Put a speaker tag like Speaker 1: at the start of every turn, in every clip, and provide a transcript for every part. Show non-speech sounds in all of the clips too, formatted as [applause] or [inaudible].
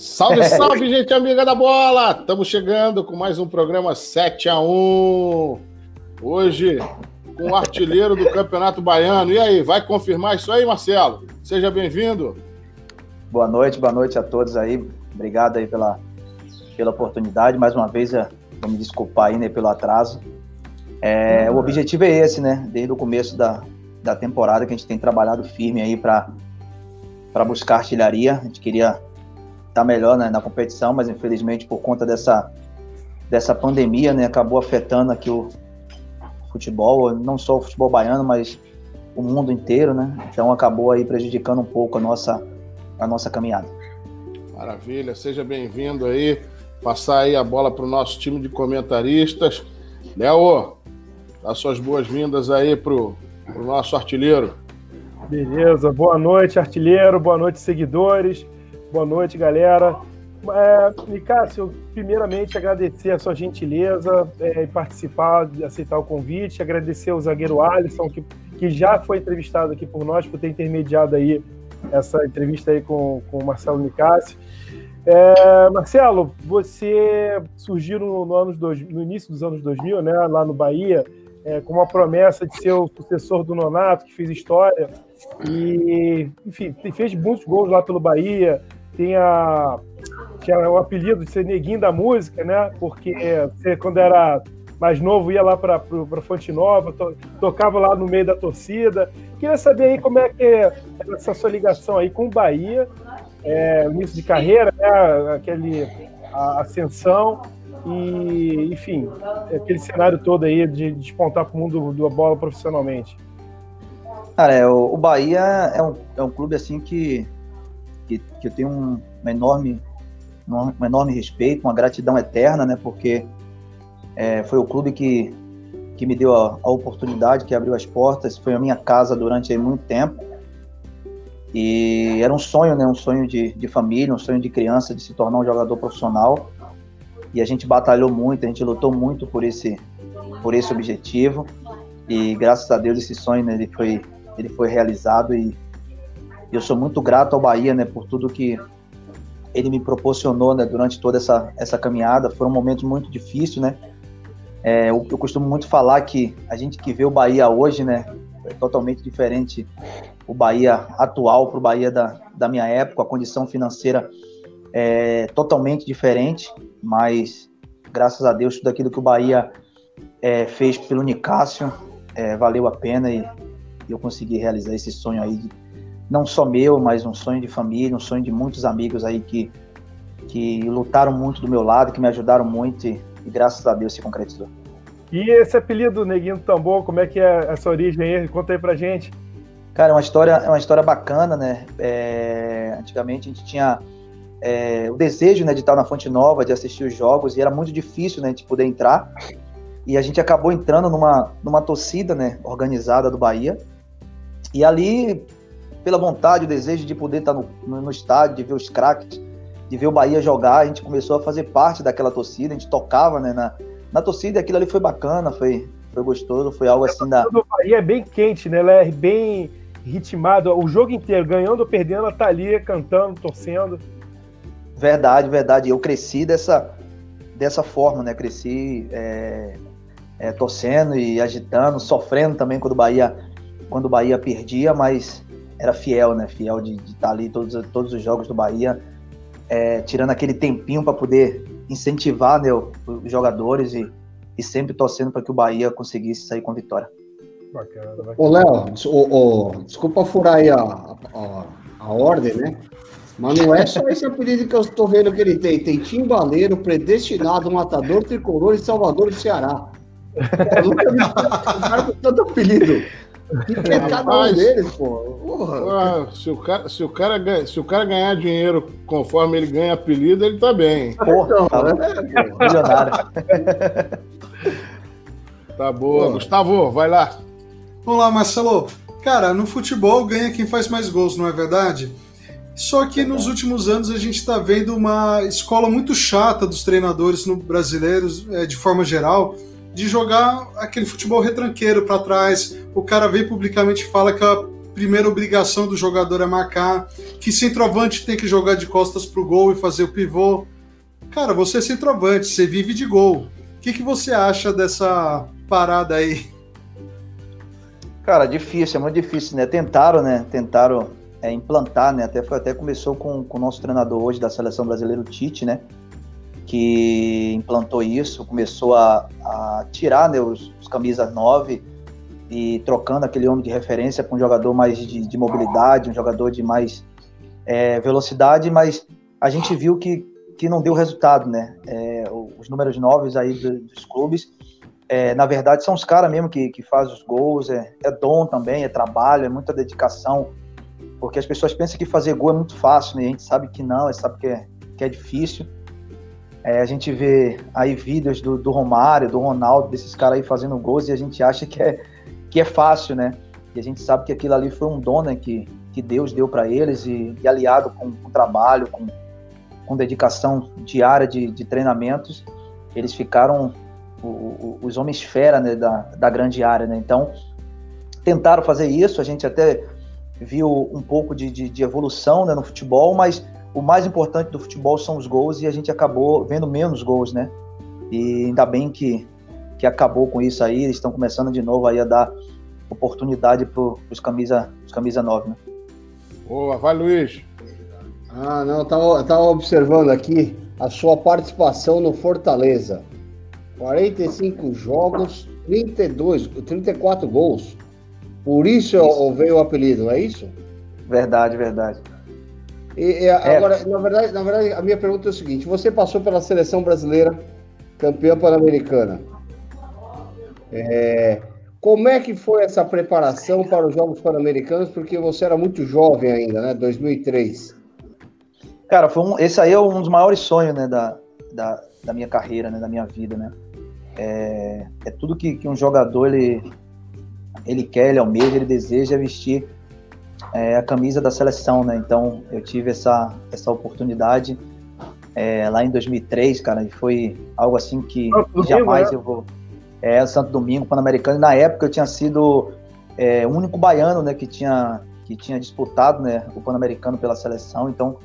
Speaker 1: Salve, [laughs] salve, gente amiga da bola! Estamos chegando com mais um programa 7 a 1 Hoje, com o artilheiro do Campeonato Baiano. E aí, vai confirmar isso aí, Marcelo? Seja bem-vindo.
Speaker 2: Boa noite, boa noite a todos aí. Obrigado aí pela, pela oportunidade. Mais uma vez, vou me desculpar aí né, pelo atraso. É, O objetivo é esse, né? Desde o começo da, da temporada que a gente tem trabalhado firme aí para buscar artilharia. A gente queria tá melhor né, na competição, mas infelizmente por conta dessa, dessa pandemia, né, acabou afetando aqui o futebol, não só o futebol baiano, mas o mundo inteiro, né? Então acabou aí prejudicando um pouco a nossa, a nossa caminhada.
Speaker 1: Maravilha, seja bem-vindo aí, passar aí a bola para o nosso time de comentaristas. Léo, dá suas boas-vindas aí para o nosso artilheiro.
Speaker 3: Beleza, boa noite, artilheiro, boa noite, seguidores. Boa noite, galera. É, primeiramente agradecer a sua gentileza é, em participar, de aceitar o convite, agradecer ao zagueiro Alisson, que, que já foi entrevistado aqui por nós, por ter intermediado aí essa entrevista aí com, com o Marcelo Nicásio. É, Marcelo, você surgiu no, no, anos dois, no início dos anos 2000, né, lá no Bahia, é, com uma promessa de ser o sucessor do Nonato, que fez história, e, enfim, fez muitos gols lá pelo Bahia, tinha, tinha o apelido de ser neguinho da música, né? Porque você, quando era mais novo, ia lá para Fonte Nova, to, tocava lá no meio da torcida. Queria saber aí como é que é essa sua ligação aí com o Bahia, é, início de carreira, né? Aquele, a ascensão e, enfim, aquele cenário todo aí de despontar para o mundo da bola profissionalmente.
Speaker 2: Cara, é, o, o Bahia é um, é um clube assim que que, que eu tenho um, enorme, um enorme respeito, uma gratidão eterna, né? Porque é, foi o clube que, que me deu a, a, oportunidade, que abriu as portas, foi a minha casa durante muito tempo. E era um sonho, né? Um sonho de, de família, um sonho de criança de se tornar um jogador profissional. E a gente batalhou muito, a gente lutou muito por esse, por esse objetivo. E graças a Deus esse sonho né, ele foi, ele foi realizado e eu sou muito grato ao Bahia, né, por tudo que ele me proporcionou, né, durante toda essa, essa caminhada. Foi um momento muito difícil, né? É, eu, eu, costumo muito falar que a gente que vê o Bahia hoje, né, é totalmente diferente o Bahia atual para o Bahia da, da minha época. A condição financeira é totalmente diferente, mas graças a Deus tudo aquilo que o Bahia é, fez pelo Nicásio é, valeu a pena e, e eu consegui realizar esse sonho aí de não só meu, mas um sonho de família, um sonho de muitos amigos aí que, que lutaram muito do meu lado, que me ajudaram muito e, e graças a Deus se concretizou.
Speaker 3: E esse apelido Neguinho do Tambor, como é que é essa origem aí? Conta aí pra gente.
Speaker 2: Cara, é uma história, é uma história bacana, né? É, antigamente a gente tinha é, o desejo né, de estar na Fonte Nova, de assistir os jogos, e era muito difícil né, de poder entrar. E a gente acabou entrando numa, numa torcida né, organizada do Bahia. E ali pela vontade, o desejo de poder estar no, no, estádio, de ver os craques, de ver o Bahia jogar, a gente começou a fazer parte daquela torcida, a gente tocava né, na, na torcida e aquilo ali foi bacana, foi, foi gostoso, foi algo assim da.
Speaker 3: O Bahia é bem quente, né? Ela é bem ritmado, o jogo inteiro, ganhando ou perdendo, ela tá ali cantando, torcendo.
Speaker 2: Verdade, verdade. Eu cresci dessa, dessa forma, né? Cresci é, é, torcendo e agitando, sofrendo também quando o Bahia, quando o Bahia perdia, mas era fiel, né? Fiel de estar tá ali todos, todos os jogos do Bahia, é, tirando aquele tempinho para poder incentivar né, os jogadores e, e sempre torcendo para que o Bahia conseguisse sair com vitória.
Speaker 1: Bacana, bacana. Ô, Léo, desculpa furar aí a, a, a, ordem, né? Mas não é só esse apelido que eu estou vendo que ele tem. Tem Timbaleiro, Predestinado, Matador, Tricolor e Salvador do Ceará. [laughs] Eu nunca vi um cara com tanto apelido. Que [laughs] é cada um deles, pô. Ah, se, o cara, se, o cara, se o cara ganhar dinheiro conforme ele ganha apelido, ele tá bem. Porra, então, tá, é, milionário. [laughs] tá boa. Pô. Gustavo, vai lá.
Speaker 4: Vamos lá, Marcelo. Cara, no futebol ganha quem faz mais gols, não é verdade? Só que nos últimos anos a gente está vendo uma escola muito chata dos treinadores no brasileiros, é, de forma geral, de jogar aquele futebol retranqueiro para trás. O cara vem publicamente fala que a primeira obrigação do jogador é marcar, que centroavante tem que jogar de costas pro gol e fazer o pivô. Cara, você é centroavante, você vive de gol. O que, que você acha dessa parada aí?
Speaker 2: Cara, difícil, é muito difícil, né? Tentaram, né? Tentaram é, implantar, né? Até, foi, até começou com, com o nosso treinador hoje da seleção brasileira, o Tite, né? Que implantou isso, começou a, a tirar né, os, os camisas 9 e trocando aquele homem de referência para um jogador mais de, de, mobilidade, um jogador de mais é, velocidade, mas a gente viu que, que não deu resultado, né? É, os números novos aí dos clubes, é, na verdade, são os caras mesmo que, que fazem os gols, é, é dom também, é trabalho, é muita dedicação, porque as pessoas pensam que fazer gol é muito fácil, né? A gente sabe que não, a gente sabe que é, que é difícil. É, a gente vê aí vídeos do, do Romário, do Ronaldo, desses caras aí fazendo gols e a gente acha que é, que é fácil, né? E a gente sabe que aquilo ali foi um dom né, que, que Deus deu para eles e, e, aliado com, com trabalho, com, com dedicação diária de, de treinamentos, eles ficaram o, o, os homens fera né, da, da grande área. Né? Então, tentaram fazer isso, a gente até viu um pouco de, de, de evolução né, no futebol, mas o mais importante do futebol são os gols e a gente acabou vendo menos gols, né? E ainda bem que, que acabou com isso aí, eles estão começando de novo aí a dar oportunidade para os camisa, os camisa 9, né?
Speaker 5: Boa, vai Luiz.
Speaker 1: Ah, não, eu tava observando aqui a sua participação no Fortaleza. 45 jogos, 32, 34 gols. Por isso, isso. veio o apelido, é isso?
Speaker 2: Verdade, verdade.
Speaker 1: E, e é. agora, na verdade, na verdade, a minha pergunta é o seguinte: você passou pela seleção brasileira, campeã pan-americana. É, como é que foi essa preparação para os Jogos Pan-Americanos? Porque você era muito jovem ainda, né? 2003.
Speaker 2: Cara, foi um, esse aí é um dos maiores sonhos, né, da, da, da minha carreira, né, da minha vida, né? É, é tudo que, que um jogador ele, ele quer, ele almeja, ele deseja vestir é, a camisa da seleção, né? Então eu tive essa, essa oportunidade é, lá em 2003, cara, e foi algo assim que jamais né? eu vou. É, Santo Domingo, Pan-Americano. Na época eu tinha sido é, o único baiano, né, que tinha que tinha disputado, né, o Pan-Americano pela seleção. Então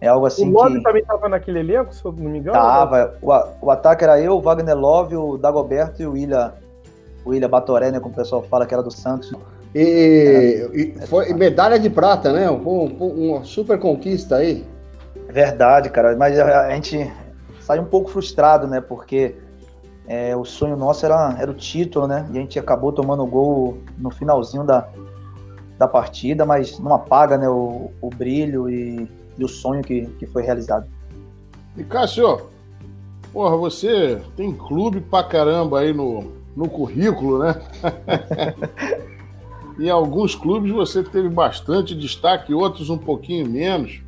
Speaker 2: é algo assim. O
Speaker 3: Love que... também estava naquele elenco, se eu não me engano?
Speaker 2: Tava. O, o ataque era eu, o Wagner Love, o Dagoberto e o William, o William Batoré, né, como o pessoal fala, que era do Santos.
Speaker 1: E, e foi medalha de prata, né? Um, uma super conquista aí.
Speaker 2: Verdade, cara. Mas a, a gente sai um pouco frustrado, né? Porque é, o sonho nosso era, era o título, né? E a gente acabou tomando o gol no finalzinho da, da partida, mas não apaga né, o, o brilho e, e o sonho que, que foi realizado.
Speaker 5: E Cássio, porra, você tem clube pra caramba aí no, no currículo, né? [laughs] em alguns clubes você teve bastante destaque, outros um pouquinho menos.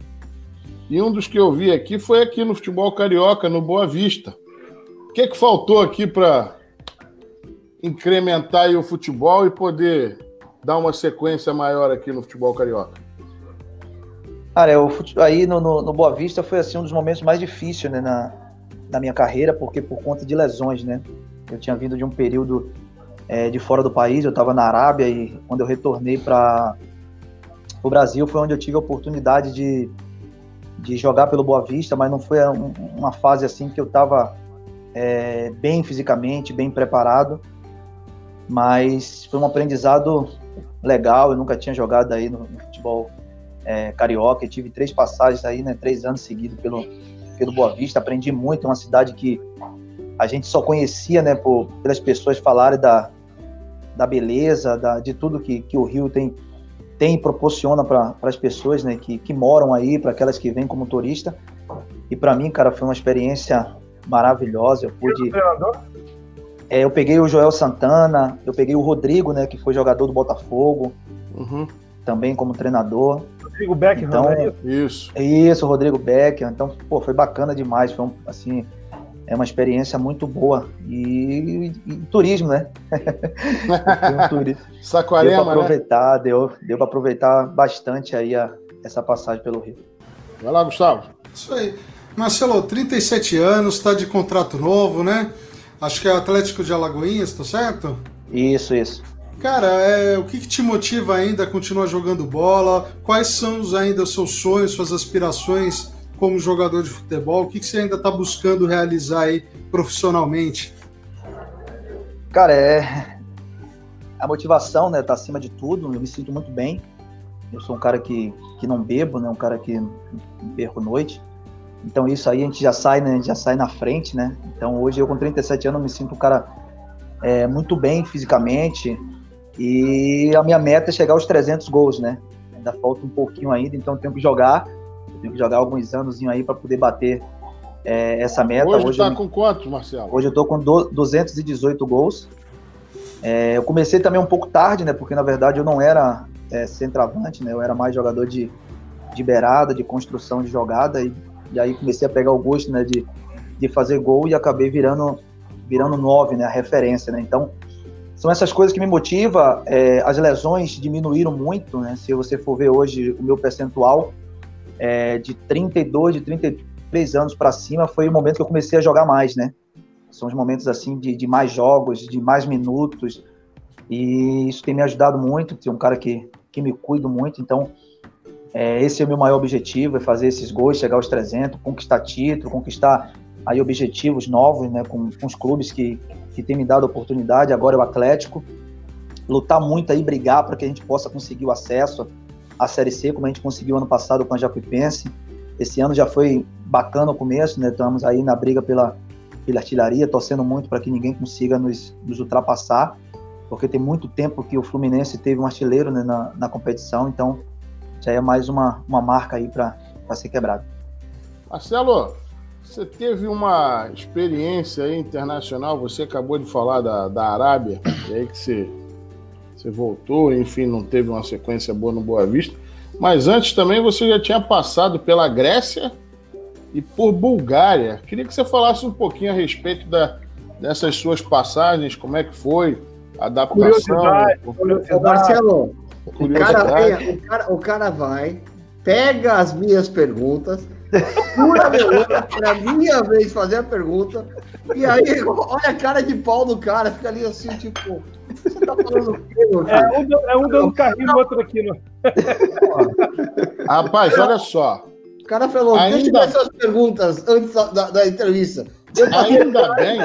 Speaker 5: E um dos que eu vi aqui foi aqui no futebol carioca, no Boa Vista. O que, que faltou aqui para incrementar o futebol e poder dar uma sequência maior aqui no futebol carioca?
Speaker 2: Cara, eu, aí no, no, no, Boa Vista foi assim um dos momentos mais difíceis né, na, na minha carreira, porque por conta de lesões, né? Eu tinha vindo de um período é, de fora do país, eu estava na Arábia e quando eu retornei para o Brasil foi onde eu tive a oportunidade de, de jogar pelo Boa Vista, mas não foi um, uma fase assim que eu estava é, bem fisicamente, bem preparado, mas foi um aprendizado legal, eu nunca tinha jogado aí no, no futebol é, carioca, eu tive três passagens aí, né, três anos seguidos pelo, pelo Boa Vista, aprendi muito, é uma cidade que a gente só conhecia, né, por, pelas pessoas falarem da, da beleza, da, de tudo que, que o Rio tem, tem e proporciona para as pessoas né, que, que moram aí, para aquelas que vêm como turista. E para mim, cara, foi uma experiência maravilhosa. Eu pude. É, eu peguei o Joel Santana, eu peguei o Rodrigo, né, que foi jogador do Botafogo, uhum. também como treinador.
Speaker 3: Rodrigo Becker,
Speaker 2: então, é isso. Isso, Rodrigo Becker. Então, pô, foi bacana demais. Foi um, assim, é uma experiência muito boa. E, e, e turismo, né? [laughs]
Speaker 5: um turismo. Saquarema,
Speaker 2: deu para né? aproveitar, né? deu, deu para aproveitar bastante aí a, essa passagem pelo Rio.
Speaker 5: Vai lá, Gustavo.
Speaker 4: Isso aí. Marcelo, 37 anos, está de contrato novo, né? Acho que é Atlético de Alagoinhas, tá certo?
Speaker 2: Isso, isso.
Speaker 4: Cara, é, o que, que, te motiva ainda a continuar jogando bola? Quais são ainda os seus sonhos, suas aspirações como jogador de futebol? O que, que você ainda está buscando realizar aí profissionalmente?
Speaker 2: Cara, é a motivação, né, tá acima de tudo. Eu me sinto muito bem. Eu sou um cara que, que não bebo, né, um cara que não perco noite. Então isso aí a gente já sai, né, a gente já sai na frente, né? Então hoje eu com 37 anos me sinto um cara é, muito bem fisicamente e a minha meta é chegar aos 300 gols, né? Ainda falta um pouquinho ainda, então tenho que jogar, tenho que jogar alguns anos aí para poder bater é, essa meta.
Speaker 5: Hoje, está com quantos, Marcelo?
Speaker 2: Hoje eu estou com 218 gols. É, eu comecei também um pouco tarde, né? Porque na verdade eu não era é, centroavante, né? Eu era mais jogador de, de beirada, de construção de jogada e, e aí comecei a pegar o gosto, né? De, de fazer gol e acabei virando virando nove, né? A referência, né? Então são essas coisas que me motivam. É, as lesões diminuíram muito, né? Se você for ver hoje o meu percentual é, de 32, de 33 anos para cima, foi o momento que eu comecei a jogar mais, né? São os momentos assim de, de mais jogos, de mais minutos. E isso tem me ajudado muito. Tem um cara que, que me cuido muito. Então, é, esse é o meu maior objetivo: é fazer esses gols, chegar aos 300, conquistar título, conquistar aí objetivos novos, né? Com, com os clubes que, que têm me dado oportunidade. Agora é o Atlético. Lutar muito aí, brigar para que a gente possa conseguir o acesso à Série C, como a gente conseguiu ano passado com a Jacuipense. Esse ano já foi bacana o começo, né? Estamos aí na briga pela, pela artilharia, torcendo muito para que ninguém consiga nos, nos, ultrapassar, porque tem muito tempo que o Fluminense teve um artilheiro né, na, na competição, então já é mais uma, uma marca aí para ser quebrado.
Speaker 5: Marcelo, você teve uma experiência internacional, você acabou de falar da, da Arábia, e aí que você, você voltou, enfim, não teve uma sequência boa no Boa Vista. Mas antes também você já tinha passado pela Grécia e por Bulgária. Queria que você falasse um pouquinho a respeito da, dessas suas passagens, como é que foi a adaptação.
Speaker 1: Curiosidade, Marcelo, o cara, o, cara, o cara vai, pega as minhas perguntas Pura beleza, é a minha vez fazer a pergunta. E aí, olha a cara de pau do cara, fica ali assim, tipo, você tá falando o quê, meu
Speaker 3: É um, é um dando carrinho no outro aqui, né?
Speaker 5: Rapaz, olha só.
Speaker 1: O cara falou, ainda... deixa eu ver suas perguntas antes da, da, da entrevista.
Speaker 5: Ainda bem,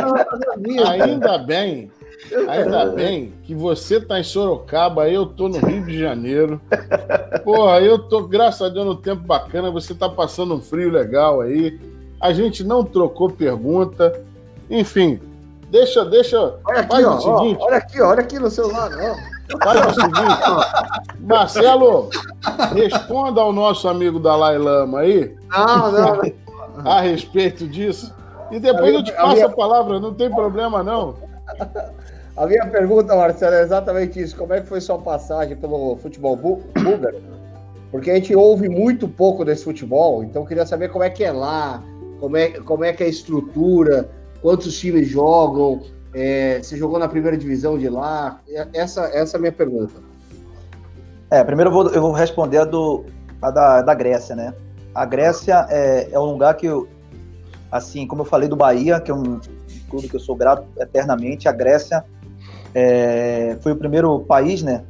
Speaker 5: ainda bem [laughs] Ainda bem que você tá em Sorocaba, eu tô no Rio de Janeiro. Porra, eu tô, graças a Deus, no tempo bacana, você tá passando um frio legal aí. A gente não trocou pergunta. Enfim, deixa, deixa.
Speaker 1: Olha aqui, ó, seguinte, ó, olha aqui, olha aqui no celular, ó.
Speaker 5: Faz o seguinte, Marcelo, responda ao nosso amigo Dalai Lama aí. Não, não. A respeito disso. E depois eu te passo a palavra, não tem problema não.
Speaker 1: A minha pergunta, Marcelo, é exatamente isso. Como é que foi sua passagem pelo futebol búlgaro? Porque a gente ouve muito pouco desse futebol, então queria saber como é que é lá, como é, como é que é a estrutura, quantos times jogam, é, jogou na primeira divisão de lá? Essa, essa é a minha pergunta.
Speaker 2: É, primeiro eu vou, eu vou responder a, do, a da, da Grécia, né? A Grécia é, é um lugar que, eu, assim, como eu falei do Bahia, que é um, clube que eu sou grato eternamente. A Grécia é, foi o primeiro país, né,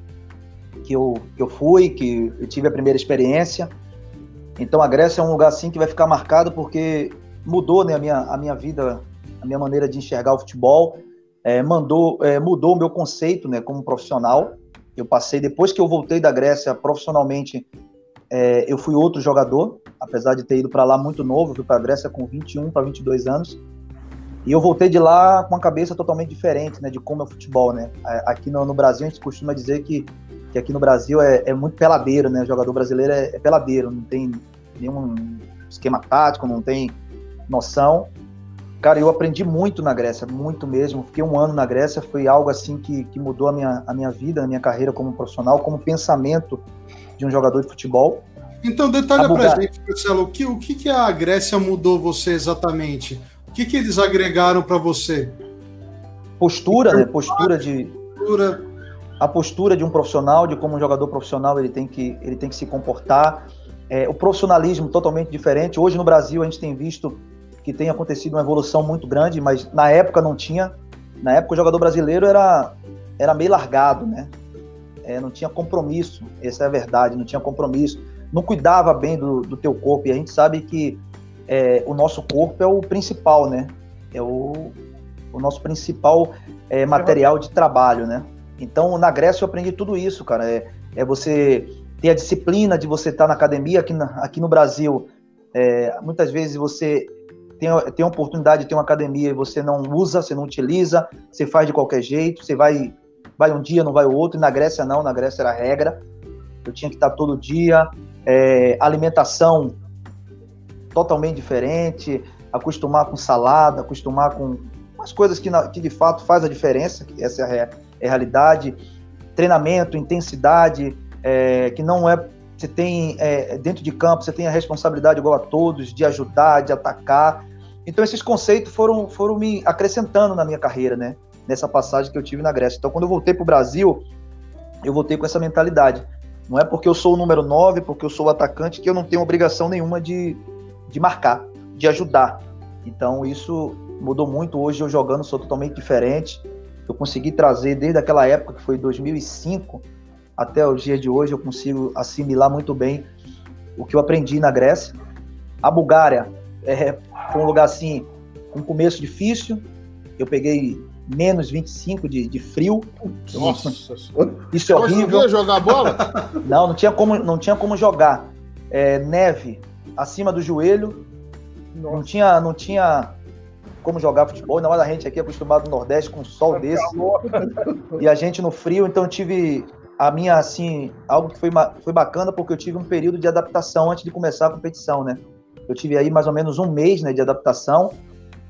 Speaker 2: que eu, que eu fui, que eu tive a primeira experiência. Então a Grécia é um lugar assim que vai ficar marcado porque mudou, né, a minha, a minha vida, a minha maneira de enxergar o futebol, é, mandou, é, mudou o meu conceito, né, como profissional. Eu passei depois que eu voltei da Grécia profissionalmente, é, eu fui outro jogador, apesar de ter ido para lá muito novo, fui para a Grécia com 21 para 22 anos. E eu voltei de lá com uma cabeça totalmente diferente, né, de como é o futebol, né. Aqui no, no Brasil a gente costuma dizer que, que aqui no Brasil é, é muito peladeiro, né, o jogador brasileiro é, é, peladeiro, não tem nenhum esquema tático, não tem noção. Cara, eu aprendi muito na Grécia, muito mesmo. Fiquei um ano na Grécia, foi algo assim que, que mudou a minha, a minha vida, a minha carreira como profissional, como pensamento de um jogador de futebol.
Speaker 4: Então, detalha pra gente, Marcelo, o que, o que, que a Grécia mudou você exatamente? Que, que eles agregaram para você?
Speaker 2: Postura, né? Postura de. Postura. A postura de um profissional, de como um jogador profissional ele tem que, ele tem que se comportar. É, o profissionalismo totalmente diferente. Hoje no Brasil a gente tem visto que tem acontecido uma evolução muito grande, mas na época não tinha. Na época o jogador brasileiro era era meio largado, né? É, não tinha compromisso, essa é a verdade, não tinha compromisso, não cuidava bem do, do teu corpo, e a gente sabe que é, o nosso corpo é o principal, né? É o, o nosso principal é, material de trabalho, né? Então, na Grécia eu aprendi tudo isso, cara. É, é você ter a disciplina de você estar na academia. Aqui, na, aqui no Brasil, é, muitas vezes você tem, tem a oportunidade de ter uma academia e você não usa, você não utiliza, você faz de qualquer jeito, você vai, vai um dia, não vai o outro. E na Grécia não, na Grécia era regra. Eu tinha que estar todo dia. É, alimentação totalmente diferente, acostumar com salada, acostumar com umas coisas que, que de fato faz a diferença, que essa é a, é a realidade. Treinamento, intensidade, é, que não é. Você tem é, dentro de campo, você tem a responsabilidade igual a todos de ajudar, de atacar. Então esses conceitos foram, foram me acrescentando na minha carreira, né? Nessa passagem que eu tive na Grécia. Então quando eu voltei para o Brasil, eu voltei com essa mentalidade. Não é porque eu sou o número 9, porque eu sou o atacante, que eu não tenho obrigação nenhuma de, de marcar, de ajudar. Então isso mudou muito. Hoje eu jogando sou totalmente diferente. Eu consegui trazer desde aquela época que foi 2005 até o dia de hoje eu consigo assimilar muito bem o que eu aprendi na Grécia. A Bulgária é, foi um lugar assim com um começo difícil. Eu peguei menos 25 de, de frio.
Speaker 5: Nossa,
Speaker 2: isso é horrível. Você
Speaker 5: jogar bola?
Speaker 2: Não, não tinha como, não tinha como jogar. É, neve acima do joelho. Nossa. Não tinha, não tinha como jogar futebol. Ainda mais a gente aqui acostumado no Nordeste com um sol desse. e a gente no frio, então eu tive a minha, assim, algo que foi, foi bacana porque eu tive um período de adaptação antes de começar a competição, né? Eu tive aí mais ou menos um mês né, de adaptação.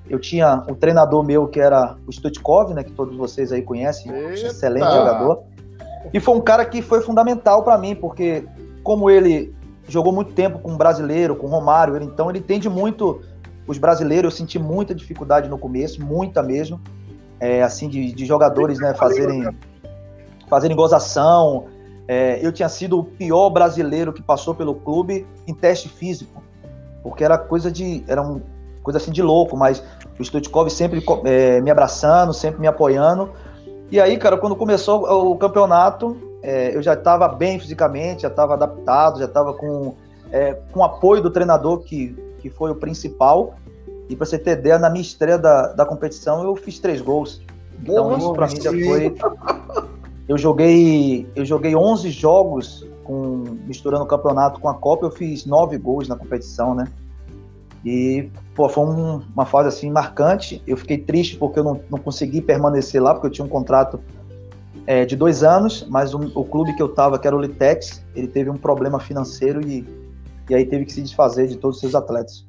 Speaker 2: Eu tinha um treinador meu que era o Stutkov, né? Que todos vocês aí conhecem, Eita. excelente jogador. E foi um cara que foi fundamental para mim, porque como ele jogou muito tempo com um brasileiro, com o Romário, ele, então ele entende muito os brasileiros. Eu senti muita dificuldade no começo, muita mesmo, é, assim, de, de jogadores, né, fazerem, fazerem gozação. É, eu tinha sido o pior brasileiro que passou pelo clube em teste físico, porque era coisa de, era um, coisa assim de louco, mas o Stutkov sempre é, me abraçando, sempre me apoiando. E aí, cara, quando começou o campeonato, é, eu já estava bem fisicamente, já estava adaptado, já estava com, é, com apoio do treinador, que, que foi o principal. E para você ter ideia, na minha estreia da, da competição, eu fiz três gols. Então, Boa, isso para mim já foi. Eu joguei, eu joguei 11 jogos com, misturando o campeonato com a Copa, eu fiz nove gols na competição, né? E, pô, foi um, uma fase assim marcante. Eu fiquei triste porque eu não, não consegui permanecer lá, porque eu tinha um contrato é, de dois anos, mas o, o, clube que eu tava, que era o Litex, ele teve um problema financeiro e, e aí teve que se desfazer de todos os seus atletas.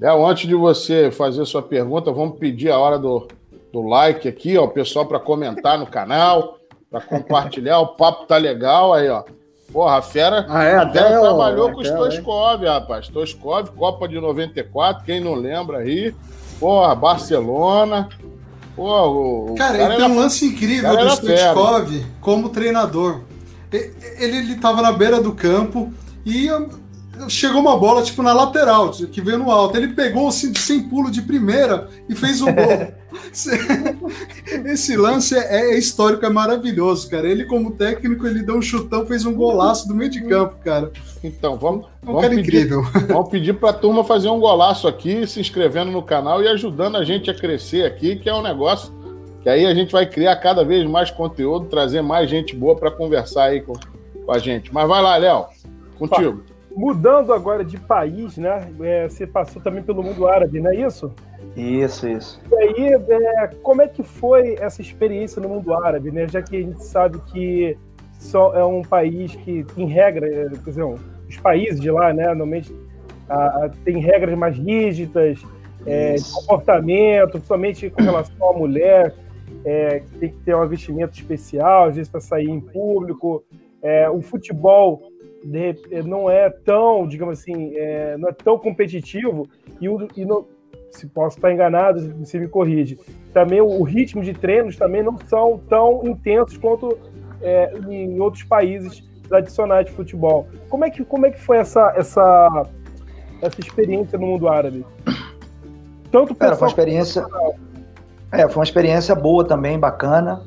Speaker 5: Léo, antes de você fazer sua pergunta, vamos pedir a hora do, do like aqui, ó, o pessoal para comentar no canal, para compartilhar. o papo tá legal aí, ó. Porra, a Fera,
Speaker 1: ah, é,
Speaker 5: a Fera trabalhou com o Stoskov, é. rapaz. Stoskov, Copa de 94, quem não lembra aí. Porra, Barcelona. O,
Speaker 4: cara, cara ele tem um lance incrível do Stoskov como treinador. Ele, ele tava na beira do campo e chegou uma bola tipo na lateral, que veio no alto. Ele pegou assim, sem pulo de primeira e fez o gol. [laughs] Esse lance é, é, histórico, é maravilhoso, cara. Ele, como técnico, ele deu um chutão, fez um golaço do meio de campo, cara.
Speaker 5: Então, vamos, é um vamos, pedir, incrível. [laughs] vamos pedir para a turma fazer um golaço aqui, se inscrevendo no canal e ajudando a gente a crescer aqui, que é um negócio que aí a gente vai criar cada vez mais conteúdo, trazer mais gente boa para conversar aí com, com a gente. Mas vai lá, Léo, contigo.
Speaker 3: Mudando agora de país, né? É, você passou também pelo mundo árabe, não é isso?
Speaker 2: Isso, isso.
Speaker 3: E aí, é, como é que foi essa experiência no mundo árabe, né? Já que a gente sabe que só é um país que, em regra, é, quer dizer, os países de lá, né, normalmente a, tem regras mais rígidas, é, de comportamento, principalmente com relação à mulher, é, que tem que ter um vestimento especial, às vezes para sair em público. É, o futebol de, não é tão, digamos assim, é, não é tão competitivo e, o, e se posso estar enganado, você me corrige. Também o, o ritmo de treinos também não são tão intensos quanto é, em outros países tradicionais de futebol. Como é que, como é que foi essa, essa, essa experiência no mundo árabe?
Speaker 2: Tanto Cara, foi uma experiência, é, foi uma experiência boa também, bacana.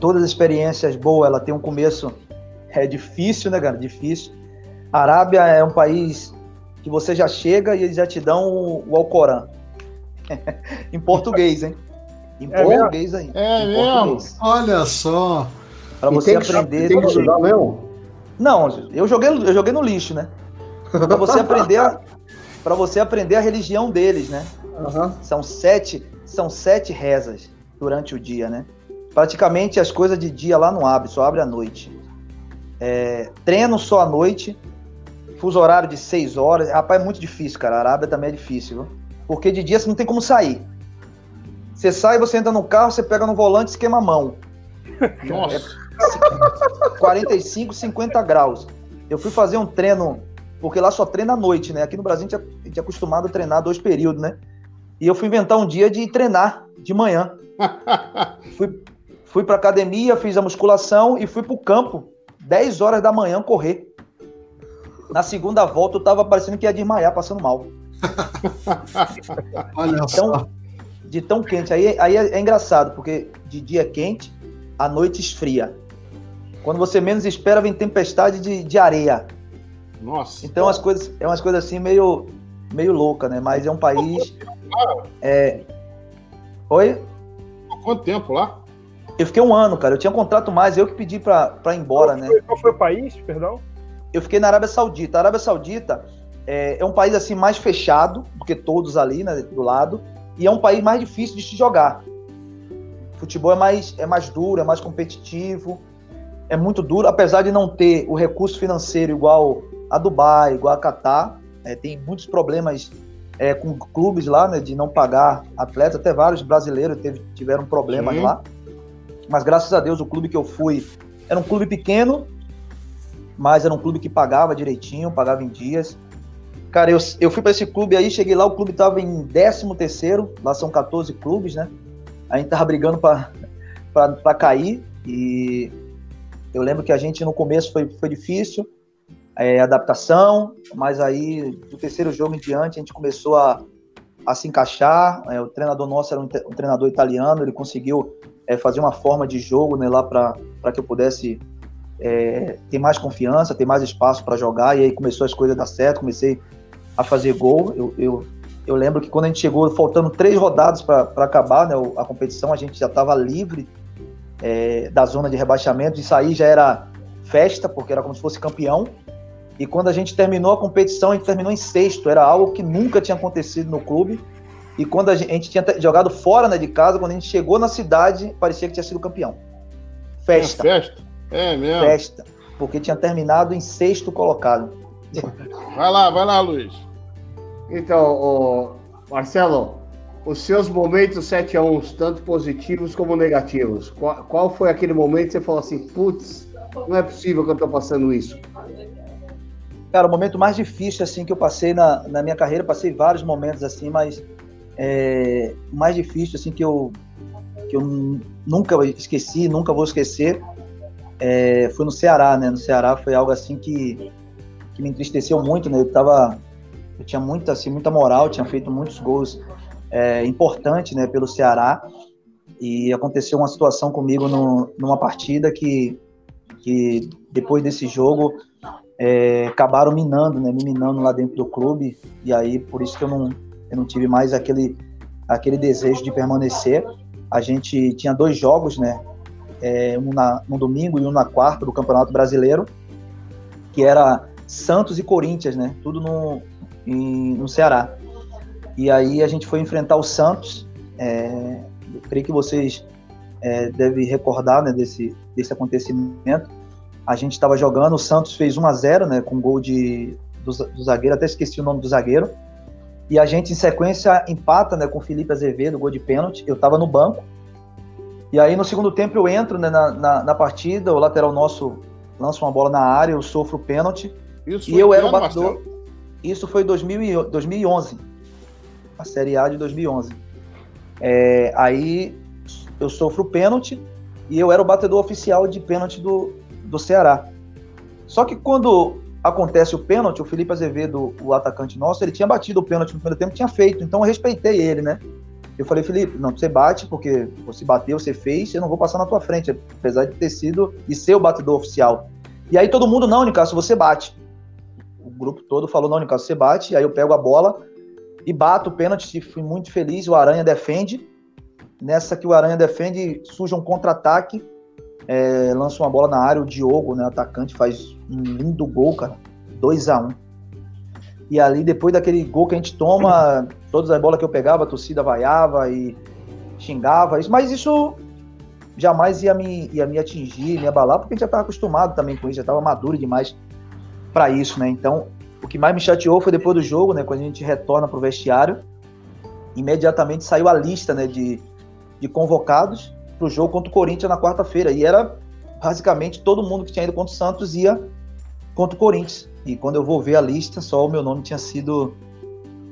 Speaker 2: todas as experiências boas, ela tem um começo é difícil, né, cara? Difícil. A Arábia é um país que você já chega e eles já te dão o, o Alcorão. [laughs] em português, hein? Em é português
Speaker 5: mesmo? ainda. É mesmo? Português.
Speaker 4: Olha só.
Speaker 2: Para você aprender.
Speaker 1: Tem que estudar mesmo?
Speaker 2: Não, eu joguei, eu joguei no lixo, né? Para você aprender para você aprender a religião deles, né? Uhum. São sete, são sete rezas durante o dia, né? Praticamente as coisas de dia lá não abre, só abre à noite. É, treino só à noite, fuso horário de seis horas. Rapaz, é muito difícil, cara. A Arábia também é difícil, viu? Porque de dia você não tem como sair. Você sai, você entra no carro, você pega no volante e queima a mão. [laughs]
Speaker 5: Nossa.
Speaker 2: É 45, 50 graus. Eu fui fazer um treino, porque lá só treina à noite, né? Aqui no Brasil a gente, é, é acostumado a treinar dois períodos, né? E eu fui inventar um dia de treinar de manhã. [laughs] fui, fui pra academia, fiz a musculação e fui pro campo, 10 horas da manhã, correr. Na segunda volta eu tava parecendo que ia desmaiar, passando mal. [laughs]
Speaker 4: Olha então, só.
Speaker 2: De tão quente. Aí, aí é, é engraçado, porque de dia é quente, a noite esfria. Quando você menos espera, vem tempestade de, de areia.
Speaker 5: Nossa.
Speaker 2: Então as coisas, é umas coisas assim meio, meio louca, né? Mas é um país. É... Oi?
Speaker 5: Quanto tempo lá?
Speaker 2: Eu fiquei um ano, cara. Eu tinha um contrato mais, eu que pedi pra, pra ir embora,
Speaker 3: qual
Speaker 2: né?
Speaker 3: Foi, qual foi o país, perdão?
Speaker 2: Eu fiquei na Arábia Saudita. A Arábia Saudita é, é, um país assim mais fechado do que todos ali, né, do lado, e é um país mais difícil de se jogar. O futebol é mais, é mais duro, é mais competitivo, é muito duro, apesar de não ter o recurso financeiro igual a Dubai, igual a Catar, é, tem muitos problemas é, com clubes lá, né, de não pagar atletas, até vários brasileiros teve, tiveram problemas Sim. lá. Mas graças a Deus o clube que eu fui era um clube pequeno, mas era um clube que pagava direitinho, pagava em dias. Cara, eu, eu fui para esse clube aí, cheguei lá, o clube tava em 13 terceiro, lá são 14 clubes, né? A gente tava brigando para [laughs] cair e eu lembro que a gente no começo foi, foi difícil, é, adaptação, mas aí do terceiro jogo em diante a gente começou a, a se encaixar. É, o treinador nosso era um, um treinador italiano, ele conseguiu é, fazer uma forma de jogo né, lá para que eu pudesse é, ter mais confiança, ter mais espaço para jogar, e aí começou as coisas a dar certo, comecei a fazer gol. Eu, eu, eu lembro que quando a gente chegou, faltando três rodadas para acabar né, a competição, a gente já estava livre é, da zona de rebaixamento. Isso aí já era festa, porque era como se fosse campeão. E quando a gente terminou a competição, a gente terminou em sexto. Era algo que nunca tinha acontecido no clube. E quando a gente, a gente tinha jogado fora né, de casa, quando a gente chegou na cidade, parecia que tinha sido campeão. Festa.
Speaker 5: É festa? É mesmo?
Speaker 2: Festa. Porque tinha terminado em sexto colocado.
Speaker 5: Vai lá, vai lá, Luiz.
Speaker 1: Então, Marcelo, os seus momentos 7 a 1 tanto positivos como negativos, qual, qual foi aquele momento que você falou assim, putz, não é possível que eu estou passando isso?
Speaker 2: Cara, o momento mais difícil assim que eu passei na, na minha carreira, passei vários momentos assim, mas é, o mais difícil assim que eu que eu nunca esqueci, nunca vou esquecer, é, foi no Ceará, né? No Ceará foi algo assim que, que me entristeceu muito, né? Eu tava eu tinha muita, assim, muita moral, tinha feito muitos gols é, importantes né, pelo Ceará. E aconteceu uma situação comigo no, numa partida que, que depois desse jogo é, acabaram minando, né, me minando lá dentro do clube. E aí por isso que eu não, eu não tive mais aquele, aquele desejo de permanecer. A gente tinha dois jogos, né? É, um na, no domingo e um na quarta do Campeonato Brasileiro, que era Santos e Corinthians, né? Tudo no, em, no Ceará. E aí a gente foi enfrentar o Santos. É, eu creio que vocês é, devem recordar né, desse, desse acontecimento. A gente estava jogando, o Santos fez 1 a 0 né, com gol de, do, do, zagueiro, até esqueci o nome do zagueiro. E a gente, em sequência, empata né, com o Felipe Azevedo, gol de pênalti. Eu estava no banco. E aí, no segundo tempo, eu entro né, na, na, na, partida, o lateral nosso lança uma bola na área, eu sofro o pênalti. Isso e eu era o batedor. Marcelo? Isso foi em 2011, a Série A de 2011. É, aí eu sofro o pênalti e eu era o batedor oficial de pênalti do, do Ceará. Só que quando acontece o pênalti, o Felipe Azevedo, o atacante nosso, ele tinha batido o pênalti no primeiro tempo, tinha feito, então eu respeitei ele, né? Eu falei, Felipe, não, você bate, porque você bateu, você fez, eu não vou passar na tua frente, apesar de ter sido e ser o batedor oficial. E aí todo mundo, não, Nicasso, você bate. O grupo todo falou, não, Nicasso, você bate, aí eu pego a bola e bato o pênalti, fui muito feliz, o Aranha defende. Nessa que o Aranha defende, surge um contra-ataque, é, lança uma bola na área, o Diogo, né, atacante, faz um lindo gol, cara, 2 a 1 um. E ali, depois daquele gol que a gente toma, todas as bolas que eu pegava, a torcida vaiava e xingava. Mas isso jamais ia me, ia me atingir, me abalar, porque a gente já estava acostumado também com isso, já estava maduro demais para isso, né? Então, o que mais me chateou foi depois do jogo, né? Quando a gente retorna para o vestiário, imediatamente saiu a lista, né? De, de convocados para o jogo contra o Corinthians na quarta-feira. E era basicamente todo mundo que tinha ido contra o Santos ia contra o Corinthians. E quando eu vou ver a lista, só o meu nome tinha sido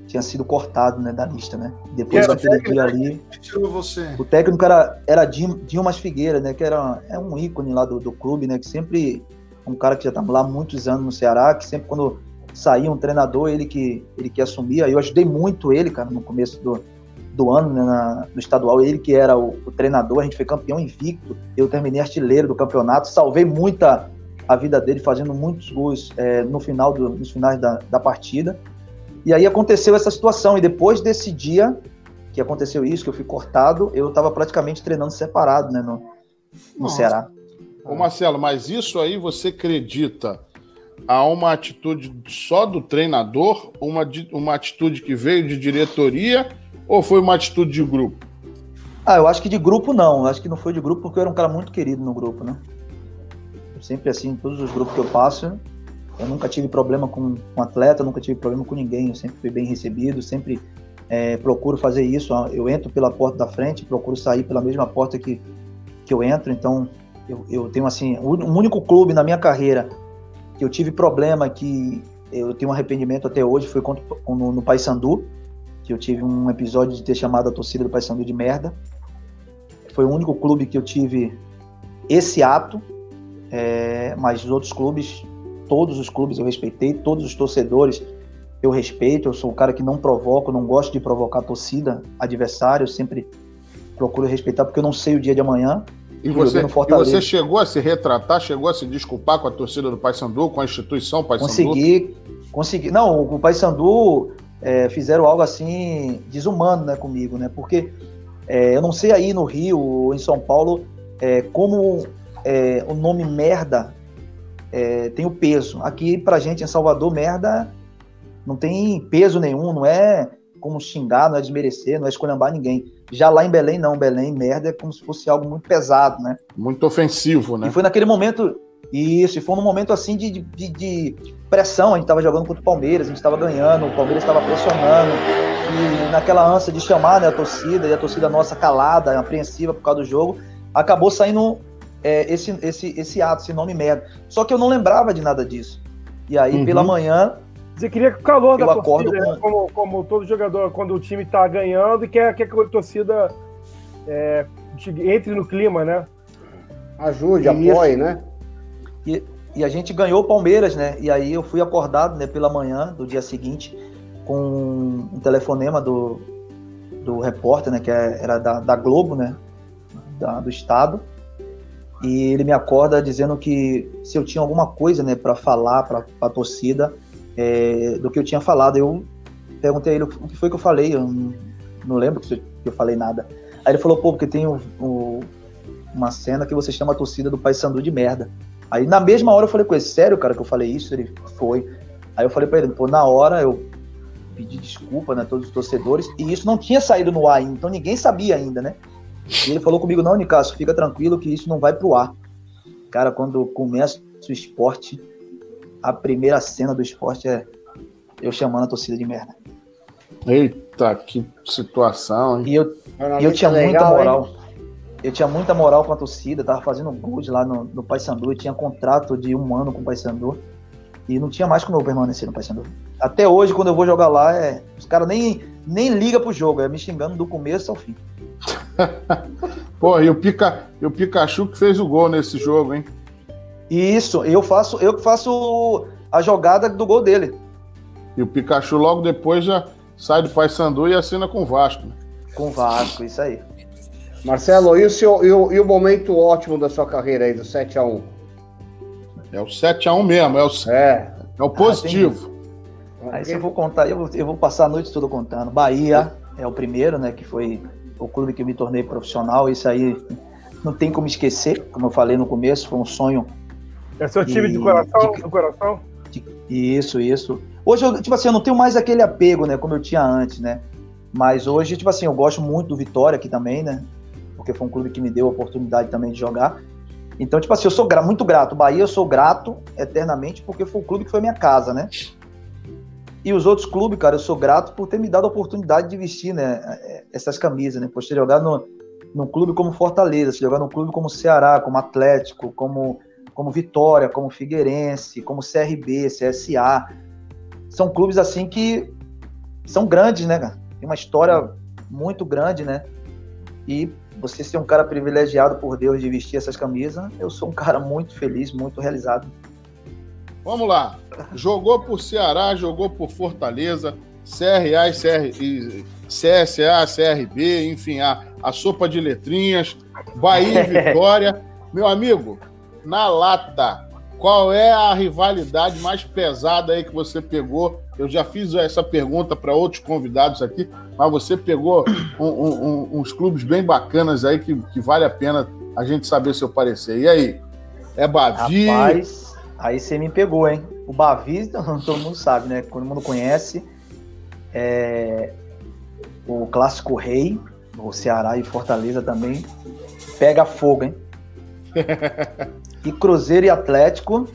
Speaker 2: tinha sido cortado, né, da lista, né? Depois daquele dia ali, o técnico era era Dilmas Figueira, né, que era é um ícone lá do, do clube, né, que sempre um cara que já estava lá há muitos anos no Ceará, que sempre quando saía um treinador, ele que ele que assumia. Eu ajudei muito ele, cara, no começo do, do ano, né, na, no estadual, ele que era o, o, treinador, a gente foi campeão invicto, eu terminei artilheiro do campeonato, salvei muita a vida dele fazendo muitos gols é, no final do, nos finais da, da partida. E aí aconteceu essa situação. E depois desse dia que aconteceu isso, que eu fui cortado, eu estava praticamente treinando separado né, no, no Ceará.
Speaker 5: Ô Marcelo, mas isso aí você acredita a uma atitude só do treinador, uma, uma atitude que veio de diretoria ou foi uma atitude de grupo?
Speaker 2: Ah, eu acho que de grupo não. Eu acho que não foi de grupo porque eu era um cara muito querido no grupo, né? Sempre assim, em todos os grupos que eu passo, eu nunca tive problema com um atleta, nunca tive problema com ninguém. Eu sempre fui bem recebido, sempre é, procuro fazer isso. Eu entro pela porta da frente, procuro sair pela mesma porta que, que eu entro. Então, eu, eu tenho assim, o um único clube na minha carreira que eu tive problema, que eu tenho um arrependimento até hoje, foi no, no Paysandu, que eu tive um episódio de ter chamado a torcida do Paysandu de merda. Foi o único clube que eu tive esse ato, é, mas os outros clubes, todos os clubes eu respeitei, todos os torcedores eu respeito. Eu sou o cara que não provoca, não gosto de provocar a torcida adversária. Eu sempre procuro respeitar porque eu não sei o dia de amanhã.
Speaker 5: E você, e você chegou a se retratar, chegou a se desculpar com a torcida do Paysandu, com a instituição Paysandu?
Speaker 2: Consegui, consegui. Não, o Paysandu é, fizeram algo assim desumano, né, comigo, né? Porque é, eu não sei aí no Rio ou em São Paulo é, como é, o nome merda é, tem o peso. Aqui pra gente em Salvador, merda não tem peso nenhum, não é como xingar, não é desmerecer, não é escolhambar ninguém. Já lá em Belém, não. Belém, merda é como se fosse algo muito pesado, né?
Speaker 5: Muito ofensivo, né?
Speaker 2: E foi naquele momento, isso, e foi num momento assim de, de, de pressão. A gente estava jogando contra o Palmeiras, a gente estava ganhando, o Palmeiras estava pressionando. E naquela ânsia de chamar né, a torcida, e a torcida nossa calada, apreensiva por causa do jogo, acabou saindo é, esse, esse, esse ato, esse nome merda. Só que eu não lembrava de nada disso. E aí, uhum. pela manhã.
Speaker 3: Você queria que o calor da torcida, com... Né? como, como todo jogador, quando o time tá ganhando e quer, quer que a torcida é, entre no clima, né?
Speaker 1: Ajude, apoie, né?
Speaker 2: E, e, a gente ganhou o Palmeiras, né? E aí eu fui acordado né, pela manhã do dia seguinte com um telefonema do, do repórter, né? Que é, era da, da Globo, né? Da, do Estado e ele me acorda dizendo que se eu tinha alguma coisa né, para falar para a torcida é, do que eu tinha falado. Eu perguntei a ele o que foi que eu falei, eu não, não lembro que eu falei nada. Aí ele falou, pô, porque tem uma cena que você chama a torcida do Pai Sandu de merda. Aí na mesma hora eu falei com ele, sério, cara, que eu falei isso? Ele foi. Aí eu falei para ele, pô, na hora eu pedi desculpa, né, todos os torcedores, e isso não tinha saído no ar, então ninguém sabia ainda, né? E ele falou comigo, não, Nicasso, fica tranquilo que isso não vai pro ar. Cara, quando começa o esporte, a primeira cena do esporte é eu chamando a torcida de merda.
Speaker 5: Eita, que situação,
Speaker 2: hein? E eu, e eu tinha legal, muita moral. Hein? Eu tinha muita moral com a torcida, tava fazendo gols lá no, no Paysandu, eu tinha contrato de um ano com o Paysandu. E não tinha mais como eu permanecer no Paysandu. Até hoje, quando eu vou jogar lá, é, os caras nem, nem ligam pro jogo, é me xingando do começo ao fim. [laughs]
Speaker 5: Pô, e o, Pica, e o Pikachu que fez o gol nesse jogo, hein?
Speaker 2: Isso, eu faço, eu faço a jogada do gol dele.
Speaker 5: E o Pikachu logo depois já sai do Paysandu e assina com o Vasco. Né?
Speaker 2: Com o Vasco, isso aí.
Speaker 1: Marcelo, e o, seu, e o, e o momento ótimo da sua carreira aí, do 7x1?
Speaker 5: É o 7x1 mesmo, é o, é. é o positivo.
Speaker 2: Ah, aí se eu vou contar, eu vou, eu vou passar a noite toda contando. Bahia é o primeiro, né? Que foi o clube que eu me tornei profissional. Isso aí não tem como esquecer, como eu falei no começo, foi um sonho.
Speaker 3: É seu time de, de coração? De, coração?
Speaker 2: De, isso, isso. Hoje, eu, tipo assim, eu não tenho mais aquele apego, né? Como eu tinha antes, né? Mas hoje, tipo assim, eu gosto muito do Vitória aqui também, né? Porque foi um clube que me deu a oportunidade também de jogar. Então, tipo assim, eu sou muito grato. Bahia, eu sou grato eternamente porque foi o clube que foi minha casa, né? E os outros clubes, cara, eu sou grato por ter me dado a oportunidade de vestir, né? Essas camisas, né? Por ter jogado no, num clube como Fortaleza, jogar num clube como Ceará, como Atlético, como, como Vitória, como Figueirense, como CRB, CSA. São clubes assim que são grandes, né, cara? Tem uma história muito grande, né? E você ser um cara privilegiado por Deus de vestir essas camisas, eu sou um cara muito feliz, muito realizado.
Speaker 5: Vamos lá. Jogou por Ceará, jogou por Fortaleza, CRA e, CSA, CRB, enfim, a, a sopa de letrinhas, Bahia e [laughs] Vitória. Meu amigo, na lata, qual é a rivalidade mais pesada aí que você pegou? Eu já fiz essa pergunta para outros convidados aqui, mas você pegou um, um, uns clubes bem bacanas aí que, que vale a pena a gente saber seu parecer. E aí? É Bavi?
Speaker 2: Rapaz, aí você me pegou, hein? O Bavi, [laughs] todo mundo sabe, né? Todo mundo conhece. É... O clássico rei, o Ceará e Fortaleza também. Pega fogo, hein? [laughs] e Cruzeiro e Atlético.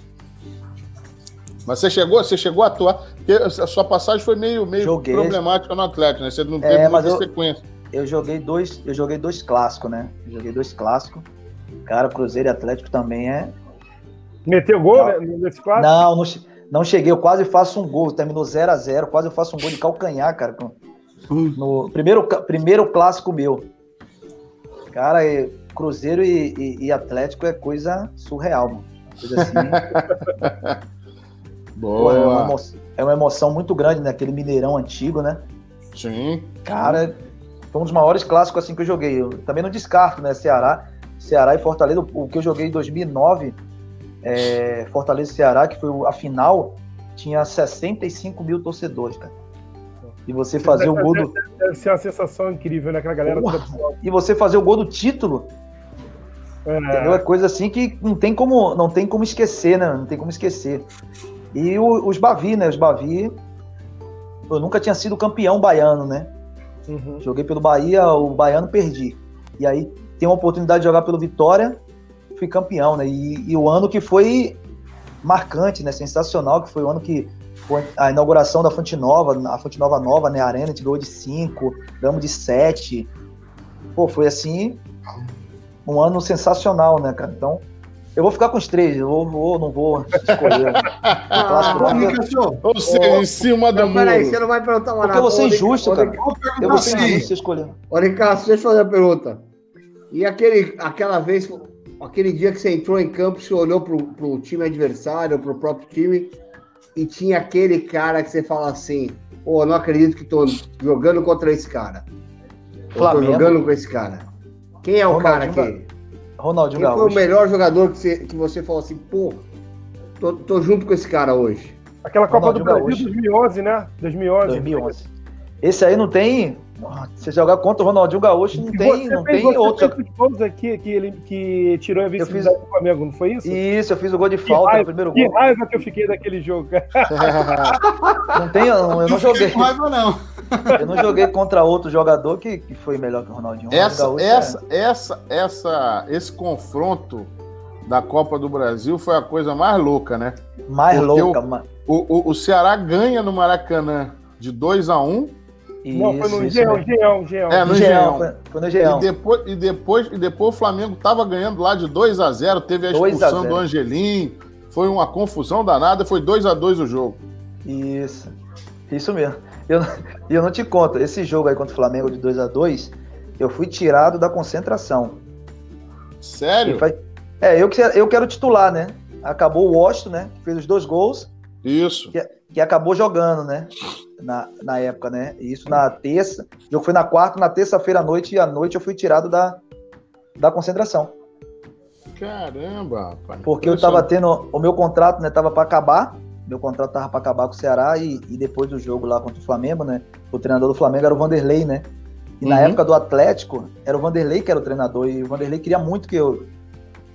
Speaker 5: Mas você chegou, você chegou a atuar. Porque a sua passagem foi meio, meio joguei. problemática no Atlético, né? Você não teve é, muita
Speaker 2: eu,
Speaker 5: sequência.
Speaker 2: Eu joguei dois, eu joguei dois clássicos, né? Eu joguei dois clássicos. Cara, Cruzeiro e Atlético também é.
Speaker 3: Meteu gol não, né, nesse clássico?
Speaker 2: Não, não, não cheguei. Eu quase faço um gol. Terminou 0 a 0 Quase eu faço um gol de calcanhar, cara. No primeiro, primeiro clássico meu. Cara, Cruzeiro e, e, e Atlético é coisa surreal, mano. Coisa assim. [laughs] Boa. é, uma emoção, é uma emoção muito grande, né? Aquele Mineirão antigo, né?
Speaker 5: Sim.
Speaker 2: Cara, foi um dos maiores clássicos assim que eu joguei. Eu também não descarto, né? Ceará, Ceará e Fortaleza. O que eu joguei em 2009, é, Fortaleza e Ceará, que foi a final, tinha 65 mil torcedores, cara. E você fazer o gol do.
Speaker 3: Deve ser uma sensação incrível, né? Aquela galera toda...
Speaker 2: E você fazer o gol do título. É. Entendeu? É coisa assim que não tem como, não tem como esquecer, né? Não tem como esquecer. E o, os Bavi, né? Os Bavi. Eu nunca tinha sido campeão baiano, né? Uhum. Joguei pelo Bahia, o baiano perdi. E aí tem uma oportunidade de jogar pelo Vitória, fui campeão, né? E, e, o ano que foi marcante, né? Sensacional, que foi o ano que foi a inauguração da Fonte Nova, a Fonte Nova Nova, né? A Arena, a gente ganhou de 5, ganhamos de 7. Pô, foi assim um ano sensacional, né, cara? Então, eu vou ficar com os três, eu vou, vou não vou escolher. [laughs]
Speaker 5: ah, Ou seja, em cima do muro. Peraí,
Speaker 1: você não vai perguntar
Speaker 2: uma Porque eu vou ser injusto, cara. Eu vou ser injusto se escolher.
Speaker 1: Ô, Ricardo, deixa eu fazer uma pergunta. E aquele, aquela vez, aquele dia que você entrou em campo, você olhou pro, pro time adversário, pro próprio time, e tinha aquele cara que você fala assim, pô, oh, não acredito que tô jogando contra esse cara. Flamengo. tô jogando com esse cara. Quem é o Ronaldinho cara que...
Speaker 2: Ronaldinho
Speaker 1: Quem foi o melhor jogador que você, que você falou assim, pô, tô, tô junto com esse cara hoje?
Speaker 3: Aquela Copa Ronaldinho do Brasil Gaúcho. 2011, né? 2011.
Speaker 2: 2011. Esse aí não tem você jogar contra o Ronaldinho Gaúcho não tem, não tem outro.
Speaker 3: Você aqui que ele que tirou a vice-presidente do Flamengo, não foi isso?
Speaker 2: Isso, eu fiz o gol de falta raiva, no primeiro
Speaker 3: gol.
Speaker 2: Que
Speaker 3: raiva que eu fiquei daquele jogo. [laughs]
Speaker 2: não tem, eu, eu não joguei. Com raiva, não. Eu não joguei contra outro jogador que, que foi melhor que o Ronaldinho.
Speaker 5: Essa, Gaúcho, essa, é. essa, essa, esse confronto da Copa do Brasil foi a coisa mais louca, né?
Speaker 2: Mais Porque louca,
Speaker 5: mano. O, o, o Ceará ganha no Maracanã de 2 a 1 um,
Speaker 3: isso, não, foi no Geão, Geão, Geão.
Speaker 5: É, no Geão. Foi, foi no Geão. E depois, e, depois, e depois o Flamengo tava ganhando lá de 2 a 0 teve a expulsão a do Angelim, foi uma confusão danada, foi 2 a 2 o jogo.
Speaker 2: Isso, isso mesmo. E eu, eu não te conto, esse jogo aí contra o Flamengo de 2 a 2 eu fui tirado da concentração.
Speaker 5: Sério?
Speaker 2: É, eu, eu quero titular, né? Acabou o Washington, né? Que fez os dois gols.
Speaker 5: Isso.
Speaker 2: Que, que acabou jogando, né? Na, na época, né? Isso na terça. O jogo foi na quarta, na terça-feira à noite, e à noite eu fui tirado da, da concentração.
Speaker 5: Caramba, rapaz.
Speaker 2: Porque eu tava tendo. O meu contrato, né, tava para acabar. Meu contrato tava para acabar com o Ceará e, e, depois do jogo lá contra o Flamengo, né? O treinador do Flamengo era o Vanderlei, né? E uhum. na época do Atlético, era o Vanderlei que era o treinador. E o Vanderlei queria muito que eu,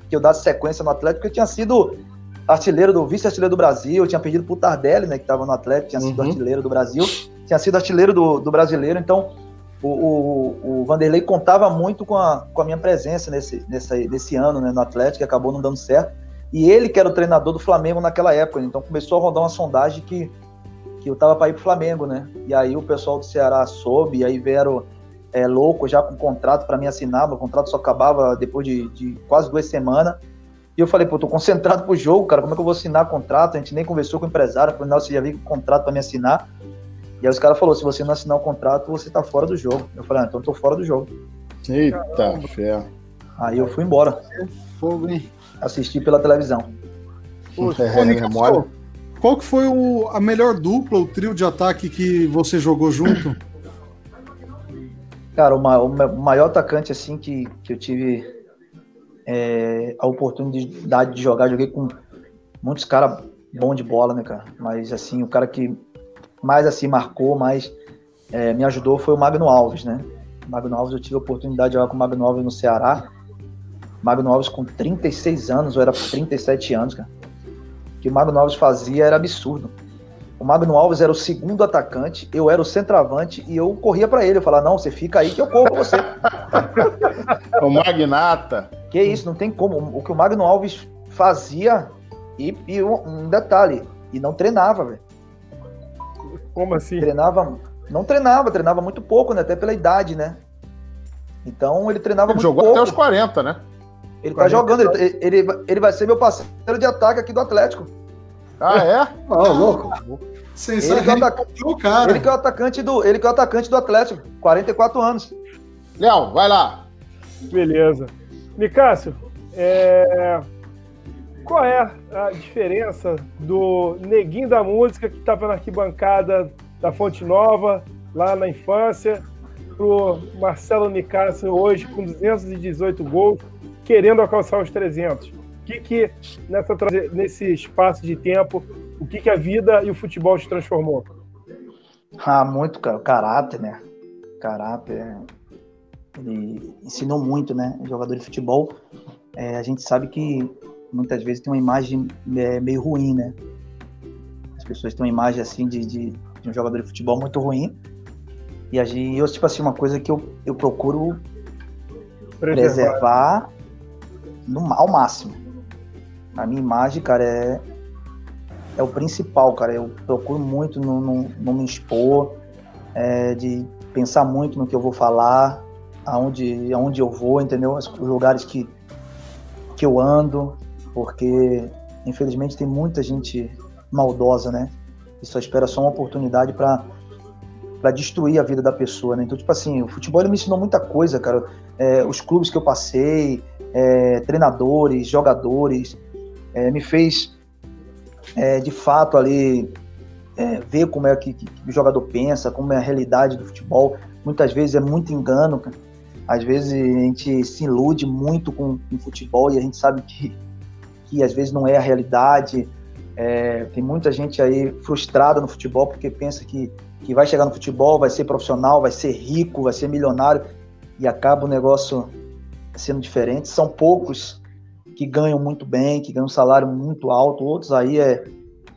Speaker 2: que eu desse sequência no Atlético, porque eu tinha sido artilheiro do vice-artilheiro do Brasil, tinha perdido pro Tardelli, né? Que tava no Atlético, tinha sido uhum. artilheiro do Brasil, tinha sido artilheiro do, do brasileiro, então o, o, o, Vanderlei contava muito com a, com a minha presença nesse, nesse, nesse ano né, no Atlético, que acabou não dando certo. E ele que era o treinador do Flamengo naquela época, então começou a rodar uma sondagem que, que eu tava para ir pro Flamengo, né? E aí o pessoal do Ceará soube, e aí vieram é, louco já com contrato para me assinar, meu contrato só acabava depois de, de quase duas semanas. E eu falei, pô, tô concentrado pro jogo, cara, como é que eu vou assinar contrato? A gente nem conversou com o empresário, não, você já veio com contrato para me assinar. E aí os caras falaram, se você não assinar o contrato, você tá fora do jogo. Eu falei, ah, então eu tô fora do jogo.
Speaker 5: Eita, fé.
Speaker 2: Aí eu fui embora.
Speaker 1: Fogo, hein?
Speaker 2: Assisti pela televisão.
Speaker 4: Poxa, é, qual, qual que foi o, a melhor dupla, o trio de ataque que você jogou junto?
Speaker 2: Cara, o, o maior atacante assim que, que eu tive é, a oportunidade de jogar, joguei com muitos caras bons de bola, né, cara? Mas assim, o cara que mais assim marcou, mais é, me ajudou foi o Magno Alves, né? O Magno Alves, eu tive a oportunidade de jogar com o Magno Alves no Ceará. Magno Alves com 36 anos, ou era 37 anos, cara. O que o Magno Alves fazia era absurdo. O Magno Alves era o segundo atacante, eu era o centroavante e eu corria para ele. Eu falava, não, você fica aí que eu corro você. [laughs]
Speaker 5: o Magnata.
Speaker 2: Que isso, não tem como. O que o Magno Alves fazia, e, e um, um detalhe, e não treinava, velho.
Speaker 3: Como assim?
Speaker 2: Treinava, não treinava, treinava muito pouco, né? Até pela idade, né? Então ele treinava ele muito
Speaker 5: jogou
Speaker 2: pouco.
Speaker 5: até os 40, né?
Speaker 2: Ele 40, tá jogando, ele, ele, ele vai ser meu parceiro de ataque aqui do Atlético.
Speaker 5: Ah, é?
Speaker 2: Oh, louco. Ele que, é o cara. ele que é o atacante do, ele que é o atacante do Atlético, 44 anos.
Speaker 5: Léo, vai lá.
Speaker 3: Beleza. Nicásio, é... Qual é a diferença do neguinho da música que estava na arquibancada da Fonte Nova, lá na infância, pro Marcelo Nicásio hoje com 218 gols, querendo alcançar os 300? O que que nessa, nesse espaço de tempo, o que que a vida e o futebol te transformou?
Speaker 2: Ah, muito, cara. Caráter, né? Caráter. Ele ensinou muito, né? Jogador de futebol. É, a gente sabe que muitas vezes tem uma imagem é, meio ruim, né? As pessoas têm uma imagem assim de, de, de um jogador de futebol muito ruim. E a gente, eu, tipo assim, uma coisa que eu, eu procuro preservar, preservar no, ao máximo. A minha imagem, cara, é, é o principal, cara. Eu procuro muito não, não, não me expor, é, de pensar muito no que eu vou falar, aonde, aonde eu vou, entendeu? Os lugares que, que eu ando porque infelizmente tem muita gente maldosa, né? E só espera só uma oportunidade para para destruir a vida da pessoa, né? Então, tipo assim, o futebol me ensinou muita coisa, cara. É, os clubes que eu passei, é, treinadores, jogadores, é, me fez é, de fato ali é, ver como é que, que, o jogador pensa, como é a realidade do futebol. Muitas vezes é muito engano, cara. Às vezes a gente se ilude muito com, o futebol e a gente sabe que que às vezes não é a realidade. É, tem muita gente aí frustrada no futebol porque pensa que, que vai chegar no futebol, vai ser profissional, vai ser rico, vai ser milionário e acaba o negócio sendo diferente. São poucos que ganham muito bem, que ganham um salário muito alto, outros aí é,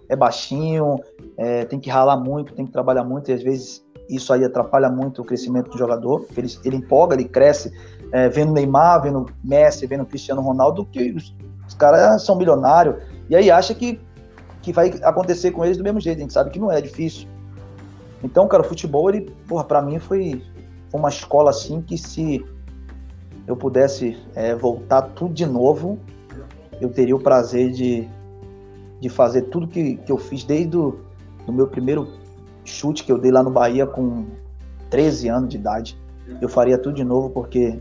Speaker 2: é baixinho, é, tem que ralar muito, tem que trabalhar muito e às vezes isso aí atrapalha muito o crescimento do jogador, ele, ele empolga, ele cresce é, vendo Neymar, vendo Messi, vendo Cristiano Ronaldo, que os, os caras são milionários e aí acha que, que vai acontecer com eles do mesmo jeito. A gente sabe que não é, é difícil. Então, cara, o futebol, ele, porra, pra mim foi, uma escola assim que se eu pudesse é, voltar tudo de novo, eu teria o prazer de, de fazer tudo que, que eu fiz desde o do meu primeiro chute que eu dei lá no Bahia com 13 anos de idade. Eu faria tudo de novo porque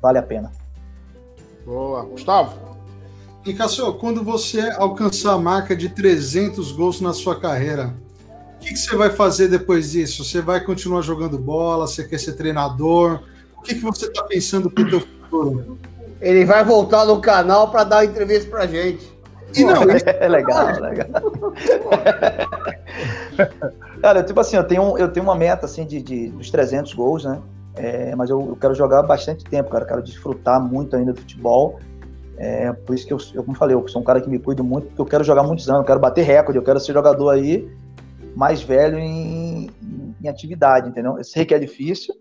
Speaker 2: vale a pena.
Speaker 5: Boa. Gustavo?
Speaker 4: E Cássio, quando você alcançar a marca de 300 gols na sua carreira, o que, que você vai fazer depois disso? Você vai continuar jogando bola? Você quer ser treinador? O que, que você está pensando para o seu futuro?
Speaker 1: Ele vai voltar no canal para dar uma entrevista para gente.
Speaker 2: E não, [laughs] é legal, legal. [laughs] Cara, tipo assim, eu tenho, eu tenho uma meta assim de, de dos 300 gols, né? É, mas eu, eu, quero jogar bastante tempo, cara. Eu quero desfrutar muito ainda do futebol. É, por isso que eu, eu, como falei, eu sou um cara que me cuido muito, porque eu quero jogar muitos anos, eu quero bater recorde, eu quero ser jogador aí mais velho em, em atividade, entendeu? Eu sei que é difícil,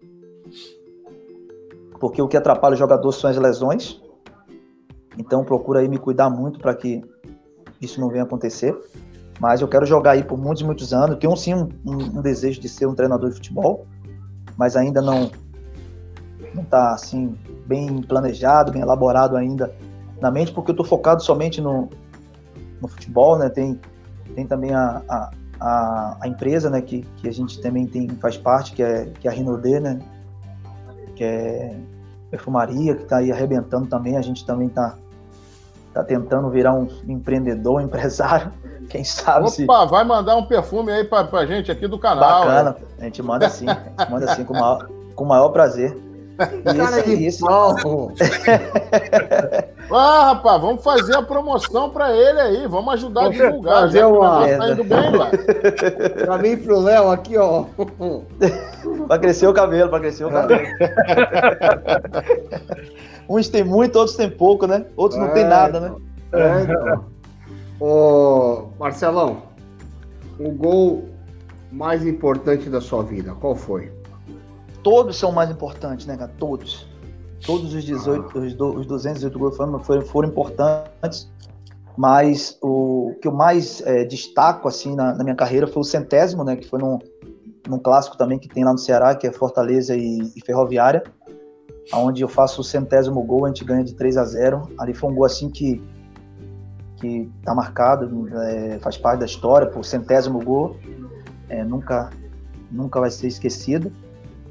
Speaker 2: porque o que atrapalha o jogador são as lesões. Então procura aí me cuidar muito para que isso não venha acontecer. Mas eu quero jogar aí por muitos e muitos anos. Tenho sim um, um, um, desejo de ser um treinador de futebol, mas ainda não não está assim bem planejado, bem elaborado ainda na mente, porque eu estou focado somente no, no futebol, né? Tem, tem também a, a, a, a, empresa, né? Que, que a gente também tem, faz parte, que é, que é a Rinode, né? Que é perfumaria, que está aí arrebentando também. A gente também está tá tentando virar um empreendedor, [laughs] empresário. Quem sabe
Speaker 5: Opa,
Speaker 2: se...
Speaker 5: vai mandar um perfume aí pra, pra gente aqui do canal.
Speaker 2: Bacana, é. a gente manda sim, a gente manda sim com o maior, com o maior prazer.
Speaker 1: Cara isso, de isso. [laughs]
Speaker 5: ah, rapaz, vamos fazer a promoção para ele aí. Vamos ajudar a divulgar.
Speaker 1: Fazer uma... Tá indo bem, [laughs] Pra mim e pro Léo aqui, ó.
Speaker 2: pra crescer o cabelo, pra crescer o cabelo. Uns tem muito, outros tem pouco, né? Outros é, não tem nada, né? É, então.
Speaker 1: Ô, Marcelão, o gol mais importante da sua vida, qual foi?
Speaker 2: todos são mais importantes, né, cara? Todos. Todos os 18, os, do, os 218 gols foram, foram, foram, importantes, mas o que eu mais é, destaco, assim, na, na, minha carreira foi o centésimo, né, que foi num, num clássico também que tem lá no Ceará, que é Fortaleza e, e Ferroviária, onde eu faço o centésimo gol, a gente ganha de 3 a 0 Ali foi um gol, assim, que que tá marcado, é, faz parte da história, por centésimo gol, é, nunca, nunca vai ser esquecido.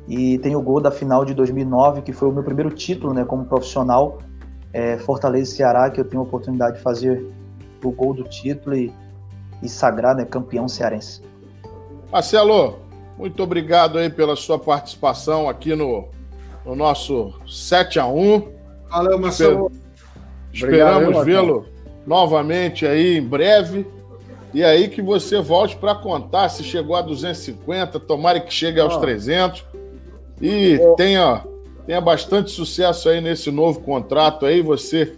Speaker 2: E tem o gol da final de 2009, que foi o meu primeiro título né, como profissional, é, Fortaleza e Ceará, que eu tenho a oportunidade de fazer o gol do título e, e sagrar né, campeão cearense.
Speaker 5: Marcelo, muito obrigado aí pela sua participação aqui no, no nosso 7 a 1
Speaker 4: Valeu, Marcelo.
Speaker 5: Esperamos vê-lo novamente aí em breve. E aí que você volte para contar se chegou a 250, tomara que chegue aos oh. 300. E tenha, tenha bastante sucesso aí nesse novo contrato aí. Você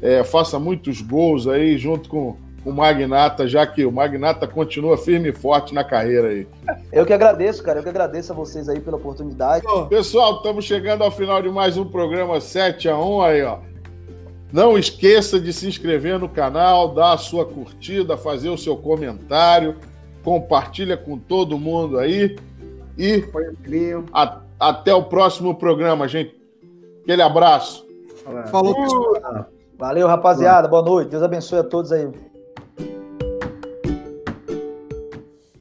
Speaker 5: é, faça muitos gols aí junto com o Magnata, já que o Magnata continua firme e forte na carreira aí.
Speaker 2: Eu que agradeço, cara. Eu que agradeço a vocês aí pela oportunidade.
Speaker 5: Pessoal, estamos chegando ao final de mais um programa 7 a 1 aí, ó. Não esqueça de se inscrever no canal, dar a sua curtida, fazer o seu comentário, compartilha com todo mundo aí e a, até o próximo programa, gente. Aquele abraço.
Speaker 2: Falou, pessoal. Valeu, rapaziada. Boa noite. Deus abençoe a todos aí.